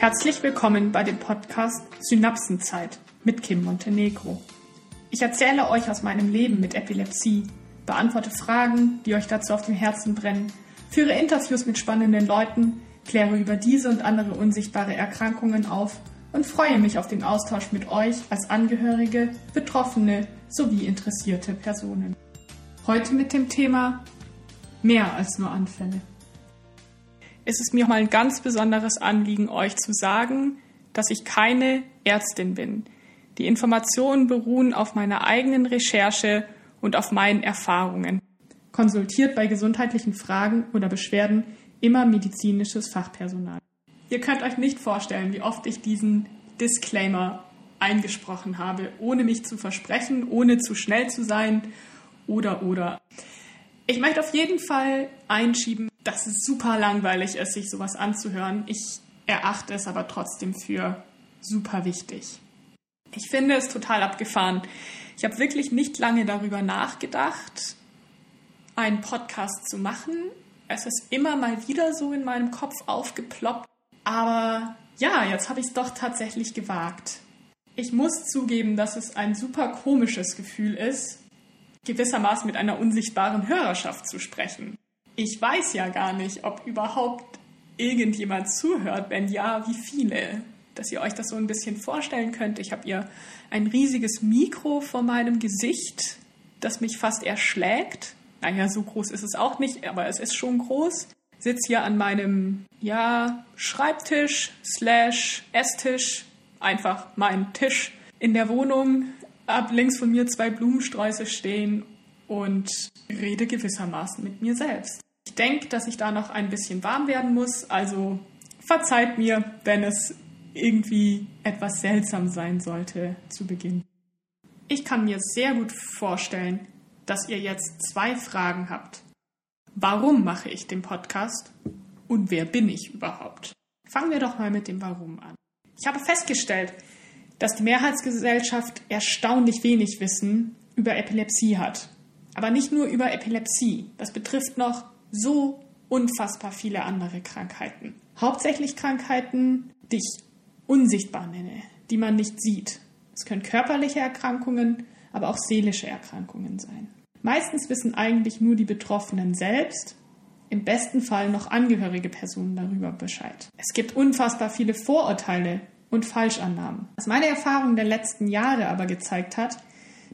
Herzlich willkommen bei dem Podcast Synapsenzeit mit Kim Montenegro. Ich erzähle euch aus meinem Leben mit Epilepsie, beantworte Fragen, die euch dazu auf dem Herzen brennen, führe Interviews mit spannenden Leuten, kläre über diese und andere unsichtbare Erkrankungen auf und freue mich auf den Austausch mit euch als Angehörige, Betroffene sowie interessierte Personen. Heute mit dem Thema mehr als nur Anfälle ist es mir mal ein ganz besonderes Anliegen, euch zu sagen, dass ich keine Ärztin bin. Die Informationen beruhen auf meiner eigenen Recherche und auf meinen Erfahrungen. Konsultiert bei gesundheitlichen Fragen oder Beschwerden immer medizinisches Fachpersonal. Ihr könnt euch nicht vorstellen, wie oft ich diesen Disclaimer eingesprochen habe, ohne mich zu versprechen, ohne zu schnell zu sein oder oder. Ich möchte auf jeden Fall einschieben, dass es super langweilig ist, sich sowas anzuhören. Ich erachte es aber trotzdem für super wichtig. Ich finde es total abgefahren. Ich habe wirklich nicht lange darüber nachgedacht, einen Podcast zu machen. Es ist immer mal wieder so in meinem Kopf aufgeploppt. Aber ja, jetzt habe ich es doch tatsächlich gewagt. Ich muss zugeben, dass es ein super komisches Gefühl ist, gewissermaßen mit einer unsichtbaren Hörerschaft zu sprechen ich weiß ja gar nicht, ob überhaupt irgendjemand zuhört. Wenn ja, wie viele? Dass ihr euch das so ein bisschen vorstellen könnt. Ich habe ihr ein riesiges Mikro vor meinem Gesicht, das mich fast erschlägt. Naja, so groß ist es auch nicht, aber es ist schon groß. Sitz hier an meinem, ja, Schreibtisch slash Esstisch, einfach mein Tisch in der Wohnung. Ab links von mir zwei Blumensträuße stehen und rede gewissermaßen mit mir selbst. Denke, dass ich da noch ein bisschen warm werden muss, also verzeiht mir, wenn es irgendwie etwas seltsam sein sollte zu Beginn. Ich kann mir sehr gut vorstellen, dass ihr jetzt zwei Fragen habt. Warum mache ich den Podcast und wer bin ich überhaupt? Fangen wir doch mal mit dem Warum an. Ich habe festgestellt, dass die Mehrheitsgesellschaft erstaunlich wenig Wissen über Epilepsie hat. Aber nicht nur über Epilepsie. Das betrifft noch so unfassbar viele andere Krankheiten. Hauptsächlich Krankheiten, die ich unsichtbar nenne, die man nicht sieht. Es können körperliche Erkrankungen, aber auch seelische Erkrankungen sein. Meistens wissen eigentlich nur die Betroffenen selbst, im besten Fall noch angehörige Personen darüber Bescheid. Es gibt unfassbar viele Vorurteile und Falschannahmen. Was meine Erfahrung der letzten Jahre aber gezeigt hat,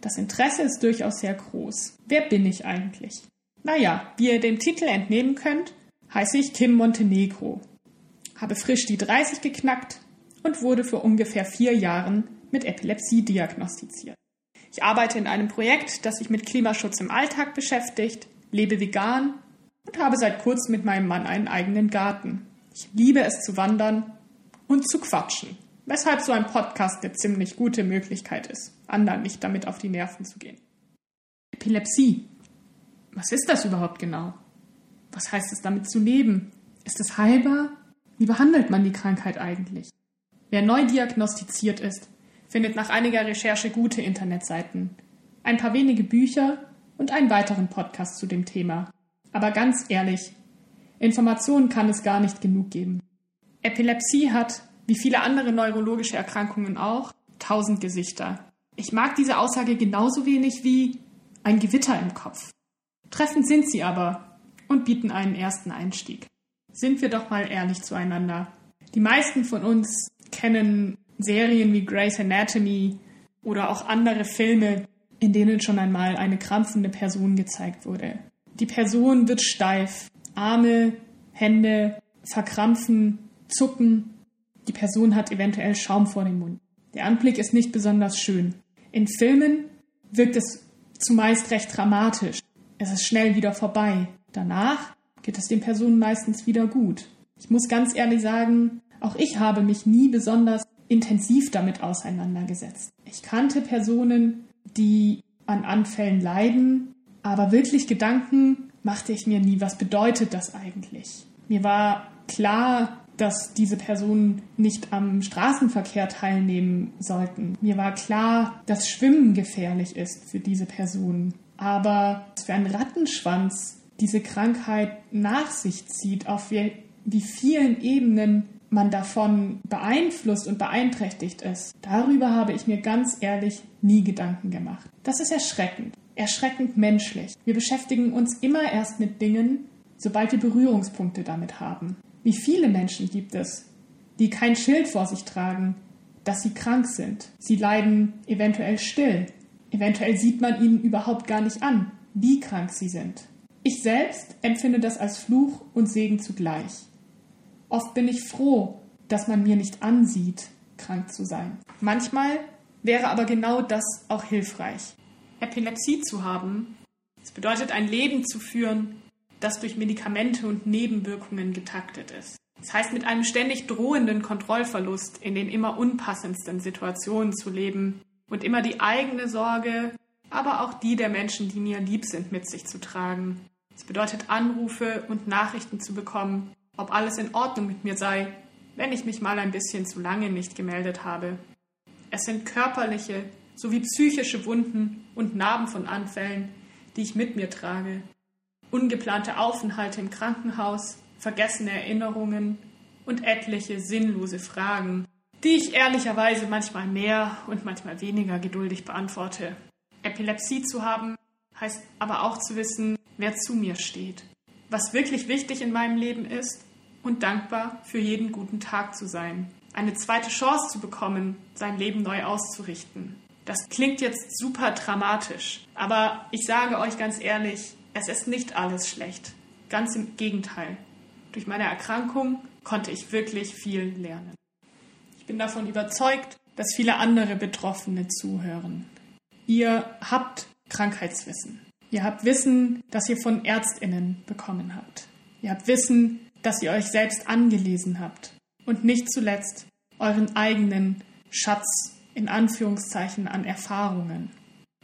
das Interesse ist durchaus sehr groß. Wer bin ich eigentlich? Naja, wie ihr dem Titel entnehmen könnt, heiße ich Kim Montenegro, habe frisch die 30 geknackt und wurde vor ungefähr vier Jahren mit Epilepsie diagnostiziert. Ich arbeite in einem Projekt, das sich mit Klimaschutz im Alltag beschäftigt, lebe vegan und habe seit kurzem mit meinem Mann einen eigenen Garten. Ich liebe es zu wandern und zu quatschen, weshalb so ein Podcast eine ziemlich gute Möglichkeit ist, anderen nicht damit auf die Nerven zu gehen. Epilepsie was ist das überhaupt genau? Was heißt es damit zu leben? Ist es heilbar? Wie behandelt man die Krankheit eigentlich? Wer neu diagnostiziert ist, findet nach einiger Recherche gute Internetseiten, ein paar wenige Bücher und einen weiteren Podcast zu dem Thema. Aber ganz ehrlich, Informationen kann es gar nicht genug geben. Epilepsie hat, wie viele andere neurologische Erkrankungen auch, tausend Gesichter. Ich mag diese Aussage genauso wenig wie ein Gewitter im Kopf. Treffend sind sie aber und bieten einen ersten Einstieg. Sind wir doch mal ehrlich zueinander. Die meisten von uns kennen Serien wie Grey's Anatomy oder auch andere Filme, in denen schon einmal eine krampfende Person gezeigt wurde. Die Person wird steif, Arme, Hände verkrampfen, zucken. Die Person hat eventuell Schaum vor dem Mund. Der Anblick ist nicht besonders schön. In Filmen wirkt es zumeist recht dramatisch. Es ist schnell wieder vorbei. Danach geht es den Personen meistens wieder gut. Ich muss ganz ehrlich sagen, auch ich habe mich nie besonders intensiv damit auseinandergesetzt. Ich kannte Personen, die an Anfällen leiden, aber wirklich Gedanken machte ich mir nie, was bedeutet das eigentlich? Mir war klar, dass diese Personen nicht am Straßenverkehr teilnehmen sollten. Mir war klar, dass Schwimmen gefährlich ist für diese Personen aber für einen Rattenschwanz diese Krankheit nach sich zieht, auf wie, wie vielen Ebenen man davon beeinflusst und beeinträchtigt ist, darüber habe ich mir ganz ehrlich nie Gedanken gemacht. Das ist erschreckend, erschreckend menschlich. Wir beschäftigen uns immer erst mit Dingen, sobald wir Berührungspunkte damit haben. Wie viele Menschen gibt es, die kein Schild vor sich tragen, dass sie krank sind. Sie leiden eventuell still. Eventuell sieht man ihnen überhaupt gar nicht an, wie krank sie sind. Ich selbst empfinde das als Fluch und Segen zugleich. Oft bin ich froh, dass man mir nicht ansieht, krank zu sein. Manchmal wäre aber genau das auch hilfreich. Epilepsie zu haben, das bedeutet ein Leben zu führen, das durch Medikamente und Nebenwirkungen getaktet ist. Das heißt, mit einem ständig drohenden Kontrollverlust in den immer unpassendsten Situationen zu leben und immer die eigene Sorge, aber auch die der Menschen, die mir lieb sind, mit sich zu tragen. Es bedeutet Anrufe und Nachrichten zu bekommen, ob alles in Ordnung mit mir sei, wenn ich mich mal ein bisschen zu lange nicht gemeldet habe. Es sind körperliche sowie psychische Wunden und Narben von Anfällen, die ich mit mir trage. Ungeplante Aufenthalte im Krankenhaus, vergessene Erinnerungen und etliche sinnlose Fragen, die ich ehrlicherweise manchmal mehr und manchmal weniger geduldig beantworte. Epilepsie zu haben heißt aber auch zu wissen, wer zu mir steht, was wirklich wichtig in meinem Leben ist und dankbar für jeden guten Tag zu sein, eine zweite Chance zu bekommen, sein Leben neu auszurichten. Das klingt jetzt super dramatisch, aber ich sage euch ganz ehrlich, es ist nicht alles schlecht. Ganz im Gegenteil. Durch meine Erkrankung konnte ich wirklich viel lernen. Ich bin davon überzeugt, dass viele andere Betroffene zuhören. Ihr habt Krankheitswissen. Ihr habt Wissen, das ihr von Ärztinnen bekommen habt. Ihr habt Wissen, das ihr euch selbst angelesen habt. Und nicht zuletzt euren eigenen Schatz in Anführungszeichen an Erfahrungen.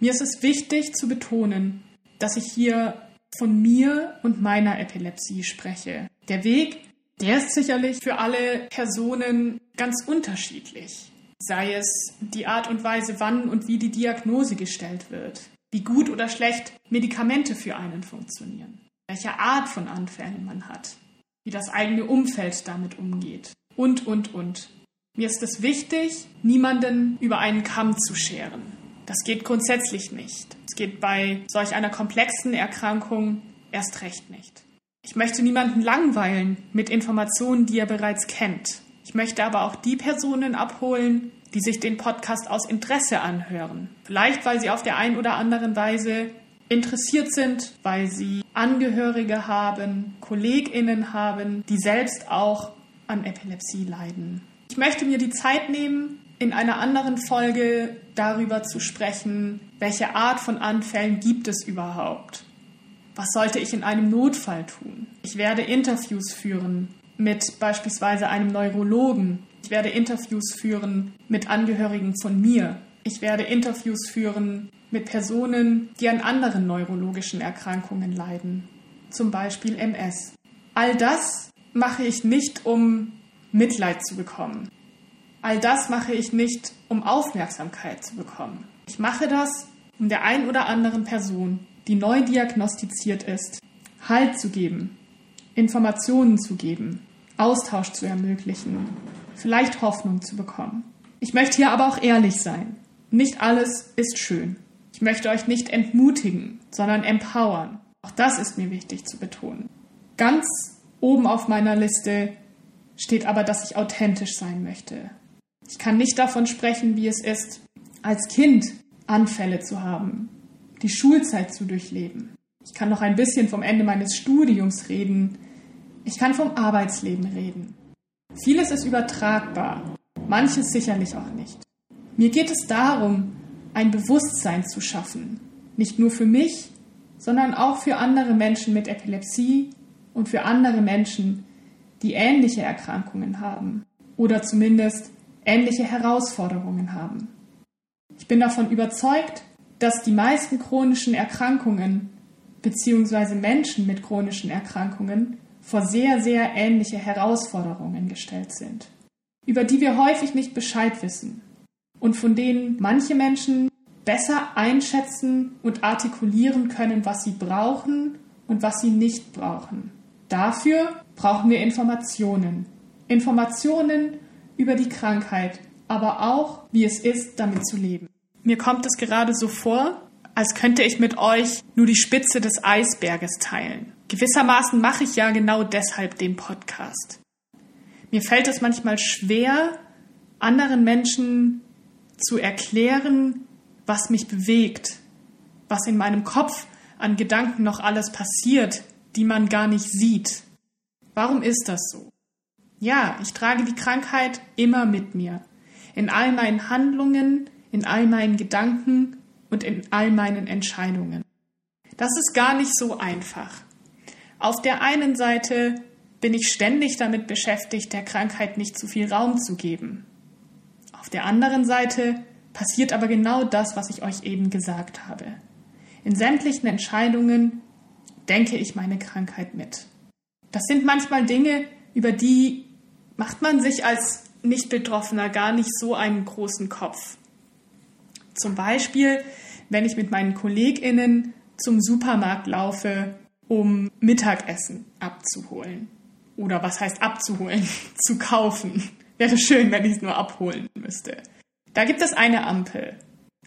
Mir ist es wichtig zu betonen, dass ich hier von mir und meiner Epilepsie spreche. Der Weg, der ist sicherlich für alle Personen ganz unterschiedlich. Sei es die Art und Weise, wann und wie die Diagnose gestellt wird, wie gut oder schlecht Medikamente für einen funktionieren, welche Art von Anfällen man hat, wie das eigene Umfeld damit umgeht und, und, und. Mir ist es wichtig, niemanden über einen Kamm zu scheren. Das geht grundsätzlich nicht. Es geht bei solch einer komplexen Erkrankung erst recht nicht. Ich möchte niemanden langweilen mit Informationen, die er bereits kennt. Ich möchte aber auch die Personen abholen, die sich den Podcast aus Interesse anhören. Vielleicht, weil sie auf der einen oder anderen Weise interessiert sind, weil sie Angehörige haben, Kolleginnen haben, die selbst auch an Epilepsie leiden. Ich möchte mir die Zeit nehmen, in einer anderen Folge darüber zu sprechen, welche Art von Anfällen gibt es überhaupt. Was sollte ich in einem Notfall tun? Ich werde Interviews führen mit beispielsweise einem Neurologen, ich werde Interviews führen mit Angehörigen von mir. Ich werde Interviews führen mit Personen, die an anderen neurologischen Erkrankungen leiden, zum Beispiel MS. All das mache ich nicht, um Mitleid zu bekommen. All das mache ich nicht, um Aufmerksamkeit zu bekommen. Ich mache das, um der ein oder anderen Person, die neu diagnostiziert ist, Halt zu geben, Informationen zu geben, Austausch zu ermöglichen, vielleicht Hoffnung zu bekommen. Ich möchte hier aber auch ehrlich sein. Nicht alles ist schön. Ich möchte euch nicht entmutigen, sondern empowern. Auch das ist mir wichtig zu betonen. Ganz oben auf meiner Liste steht aber, dass ich authentisch sein möchte. Ich kann nicht davon sprechen, wie es ist, als Kind Anfälle zu haben, die Schulzeit zu durchleben. Ich kann noch ein bisschen vom Ende meines Studiums reden. Ich kann vom Arbeitsleben reden. Vieles ist übertragbar, manches sicherlich auch nicht. Mir geht es darum, ein Bewusstsein zu schaffen, nicht nur für mich, sondern auch für andere Menschen mit Epilepsie und für andere Menschen, die ähnliche Erkrankungen haben oder zumindest ähnliche Herausforderungen haben. Ich bin davon überzeugt, dass die meisten chronischen Erkrankungen bzw. Menschen mit chronischen Erkrankungen vor sehr, sehr ähnliche Herausforderungen gestellt sind, über die wir häufig nicht Bescheid wissen und von denen manche Menschen besser einschätzen und artikulieren können, was sie brauchen und was sie nicht brauchen. Dafür brauchen wir Informationen, Informationen über die Krankheit, aber auch, wie es ist, damit zu leben. Mir kommt es gerade so vor, als könnte ich mit euch nur die Spitze des Eisberges teilen. Gewissermaßen mache ich ja genau deshalb den Podcast. Mir fällt es manchmal schwer, anderen Menschen zu erklären, was mich bewegt, was in meinem Kopf an Gedanken noch alles passiert, die man gar nicht sieht. Warum ist das so? Ja, ich trage die Krankheit immer mit mir. In all meinen Handlungen, in all meinen Gedanken und in all meinen Entscheidungen. Das ist gar nicht so einfach. Auf der einen Seite bin ich ständig damit beschäftigt, der Krankheit nicht zu viel Raum zu geben. Auf der anderen Seite passiert aber genau das, was ich euch eben gesagt habe. In sämtlichen Entscheidungen denke ich meine Krankheit mit. Das sind manchmal Dinge, über die macht man sich als Nicht-Betroffener gar nicht so einen großen Kopf. Zum Beispiel, wenn ich mit meinen KollegInnen zum Supermarkt laufe, um Mittagessen abzuholen. Oder was heißt abzuholen? zu kaufen. Wäre schön, wenn ich es nur abholen müsste. Da gibt es eine Ampel.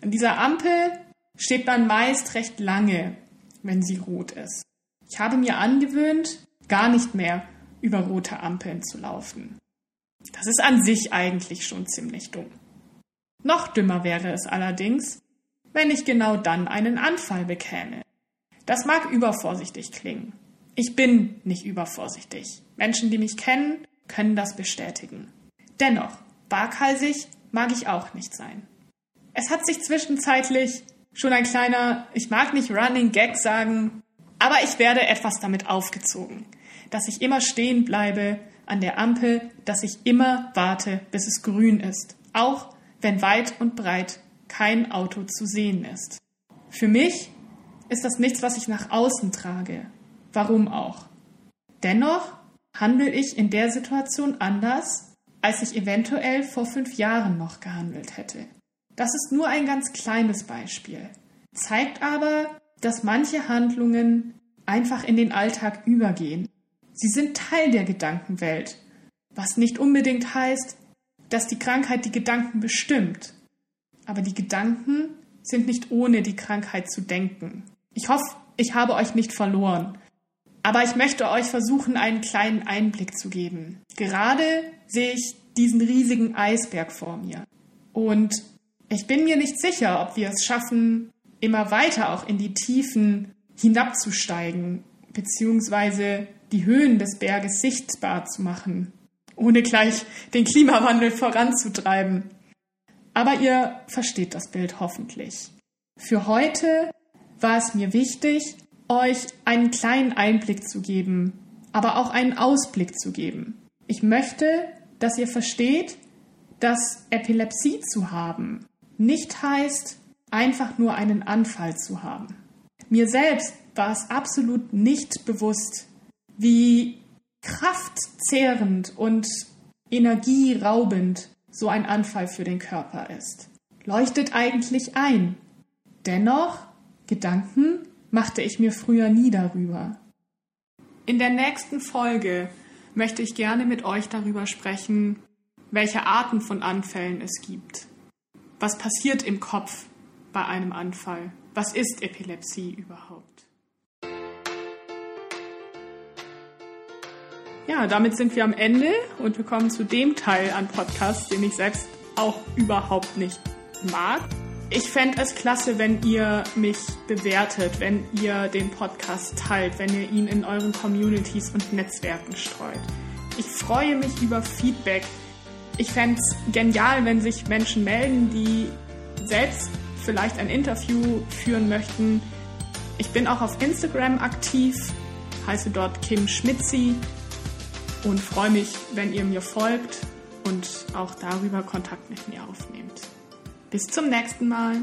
An dieser Ampel steht man meist recht lange, wenn sie rot ist. Ich habe mir angewöhnt, gar nicht mehr über rote Ampeln zu laufen. Das ist an sich eigentlich schon ziemlich dumm. Noch dümmer wäre es allerdings, wenn ich genau dann einen Anfall bekäme. Das mag übervorsichtig klingen. Ich bin nicht übervorsichtig. Menschen, die mich kennen, können das bestätigen. Dennoch, waghalsig mag ich auch nicht sein. Es hat sich zwischenzeitlich schon ein kleiner, ich mag nicht Running Gag sagen, aber ich werde etwas damit aufgezogen, dass ich immer stehen bleibe an der Ampel, dass ich immer warte, bis es grün ist, auch wenn weit und breit kein Auto zu sehen ist. Für mich ist das nichts, was ich nach außen trage. Warum auch? Dennoch handle ich in der Situation anders, als ich eventuell vor fünf Jahren noch gehandelt hätte. Das ist nur ein ganz kleines Beispiel, zeigt aber, dass manche Handlungen einfach in den Alltag übergehen. Sie sind Teil der Gedankenwelt, was nicht unbedingt heißt, dass die Krankheit die Gedanken bestimmt. Aber die Gedanken sind nicht ohne die Krankheit zu denken. Ich hoffe, ich habe euch nicht verloren. Aber ich möchte euch versuchen, einen kleinen Einblick zu geben. Gerade sehe ich diesen riesigen Eisberg vor mir. Und ich bin mir nicht sicher, ob wir es schaffen, immer weiter auch in die Tiefen hinabzusteigen, beziehungsweise die Höhen des Berges sichtbar zu machen, ohne gleich den Klimawandel voranzutreiben. Aber ihr versteht das Bild hoffentlich. Für heute war es mir wichtig, euch einen kleinen Einblick zu geben, aber auch einen Ausblick zu geben. Ich möchte, dass ihr versteht, dass Epilepsie zu haben nicht heißt, einfach nur einen Anfall zu haben. Mir selbst war es absolut nicht bewusst, wie kraftzehrend und energieraubend so ein Anfall für den Körper ist. Leuchtet eigentlich ein. Dennoch, Gedanken machte ich mir früher nie darüber. In der nächsten Folge möchte ich gerne mit euch darüber sprechen, welche Arten von Anfällen es gibt. Was passiert im Kopf bei einem Anfall? Was ist Epilepsie überhaupt? Ja, damit sind wir am Ende und wir kommen zu dem Teil an Podcasts, den ich selbst auch überhaupt nicht mag. Ich fände es klasse, wenn ihr mich bewertet, wenn ihr den Podcast teilt, wenn ihr ihn in euren Communities und Netzwerken streut. Ich freue mich über Feedback. Ich fände es genial, wenn sich Menschen melden, die selbst vielleicht ein Interview führen möchten. Ich bin auch auf Instagram aktiv, heiße dort Kim Schmitzi und freue mich, wenn ihr mir folgt und auch darüber Kontakt mit mir aufnehmt. Bis zum nächsten Mal.